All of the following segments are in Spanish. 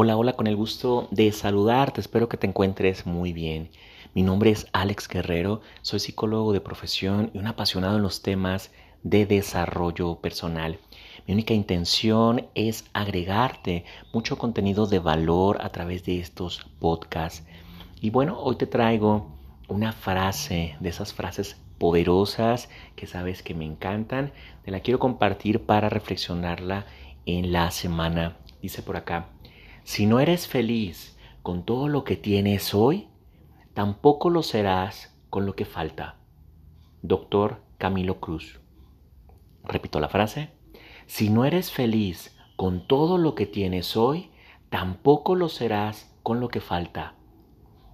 Hola, hola, con el gusto de saludarte. Espero que te encuentres muy bien. Mi nombre es Alex Guerrero, soy psicólogo de profesión y un apasionado en los temas de desarrollo personal. Mi única intención es agregarte mucho contenido de valor a través de estos podcasts. Y bueno, hoy te traigo una frase de esas frases poderosas que sabes que me encantan. Te la quiero compartir para reflexionarla en la semana. Dice por acá. Si no eres feliz con todo lo que tienes hoy, tampoco lo serás con lo que falta. Doctor Camilo Cruz. Repito la frase. Si no eres feliz con todo lo que tienes hoy, tampoco lo serás con lo que falta.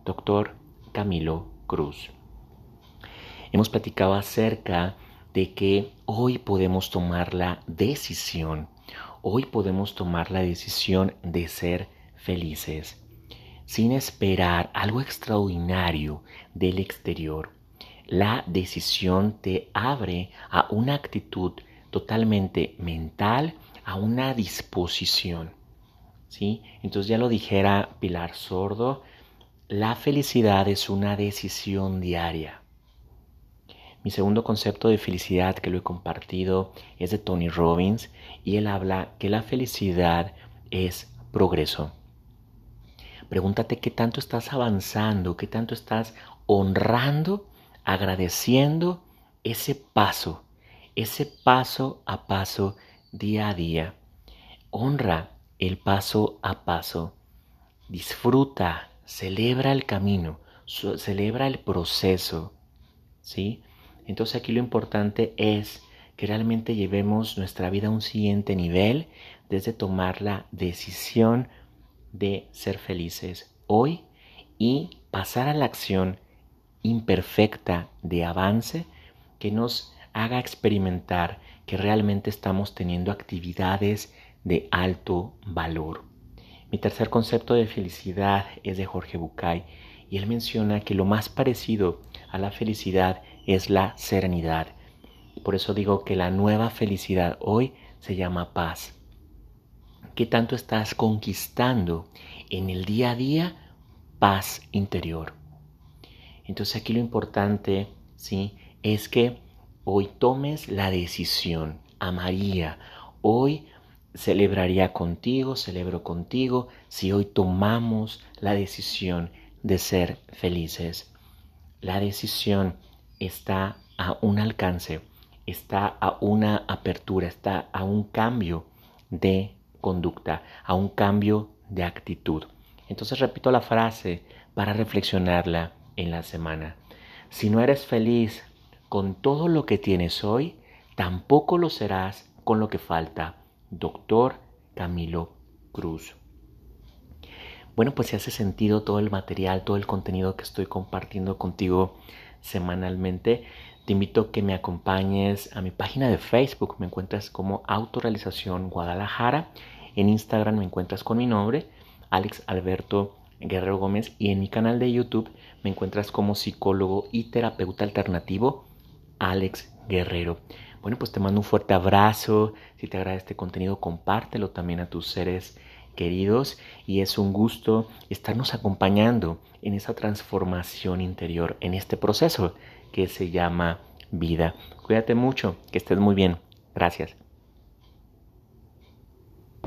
Doctor Camilo Cruz. Hemos platicado acerca de que hoy podemos tomar la decisión hoy podemos tomar la decisión de ser felices, sin esperar algo extraordinario del exterior. La decisión te abre a una actitud totalmente mental, a una disposición. ¿sí? Entonces ya lo dijera Pilar Sordo, la felicidad es una decisión diaria. Mi segundo concepto de felicidad que lo he compartido es de Tony Robbins y él habla que la felicidad es progreso. Pregúntate qué tanto estás avanzando, qué tanto estás honrando, agradeciendo ese paso, ese paso a paso día a día. Honra el paso a paso. Disfruta, celebra el camino, celebra el proceso. ¿Sí? Entonces aquí lo importante es que realmente llevemos nuestra vida a un siguiente nivel desde tomar la decisión de ser felices hoy y pasar a la acción imperfecta de avance que nos haga experimentar que realmente estamos teniendo actividades de alto valor. Mi tercer concepto de felicidad es de Jorge Bucay y él menciona que lo más parecido a la felicidad es la serenidad. Por eso digo que la nueva felicidad hoy se llama paz. ¿Qué tanto estás conquistando en el día a día paz interior? Entonces aquí lo importante, ¿sí? Es que hoy tomes la decisión. Amaría, hoy celebraría contigo, celebro contigo, si hoy tomamos la decisión de ser felices. La decisión está a un alcance, está a una apertura, está a un cambio de conducta, a un cambio de actitud. Entonces repito la frase para reflexionarla en la semana. Si no eres feliz con todo lo que tienes hoy, tampoco lo serás con lo que falta. Doctor Camilo Cruz. Bueno, pues si hace sentido todo el material, todo el contenido que estoy compartiendo contigo semanalmente, te invito a que me acompañes a mi página de Facebook. Me encuentras como Autorealización Guadalajara. En Instagram me encuentras con mi nombre, Alex Alberto Guerrero Gómez. Y en mi canal de YouTube me encuentras como psicólogo y terapeuta alternativo, Alex Guerrero. Bueno, pues te mando un fuerte abrazo. Si te agrada este contenido, compártelo también a tus seres queridos y es un gusto estarnos acompañando en esa transformación interior, en este proceso que se llama vida. Cuídate mucho, que estés muy bien. Gracias.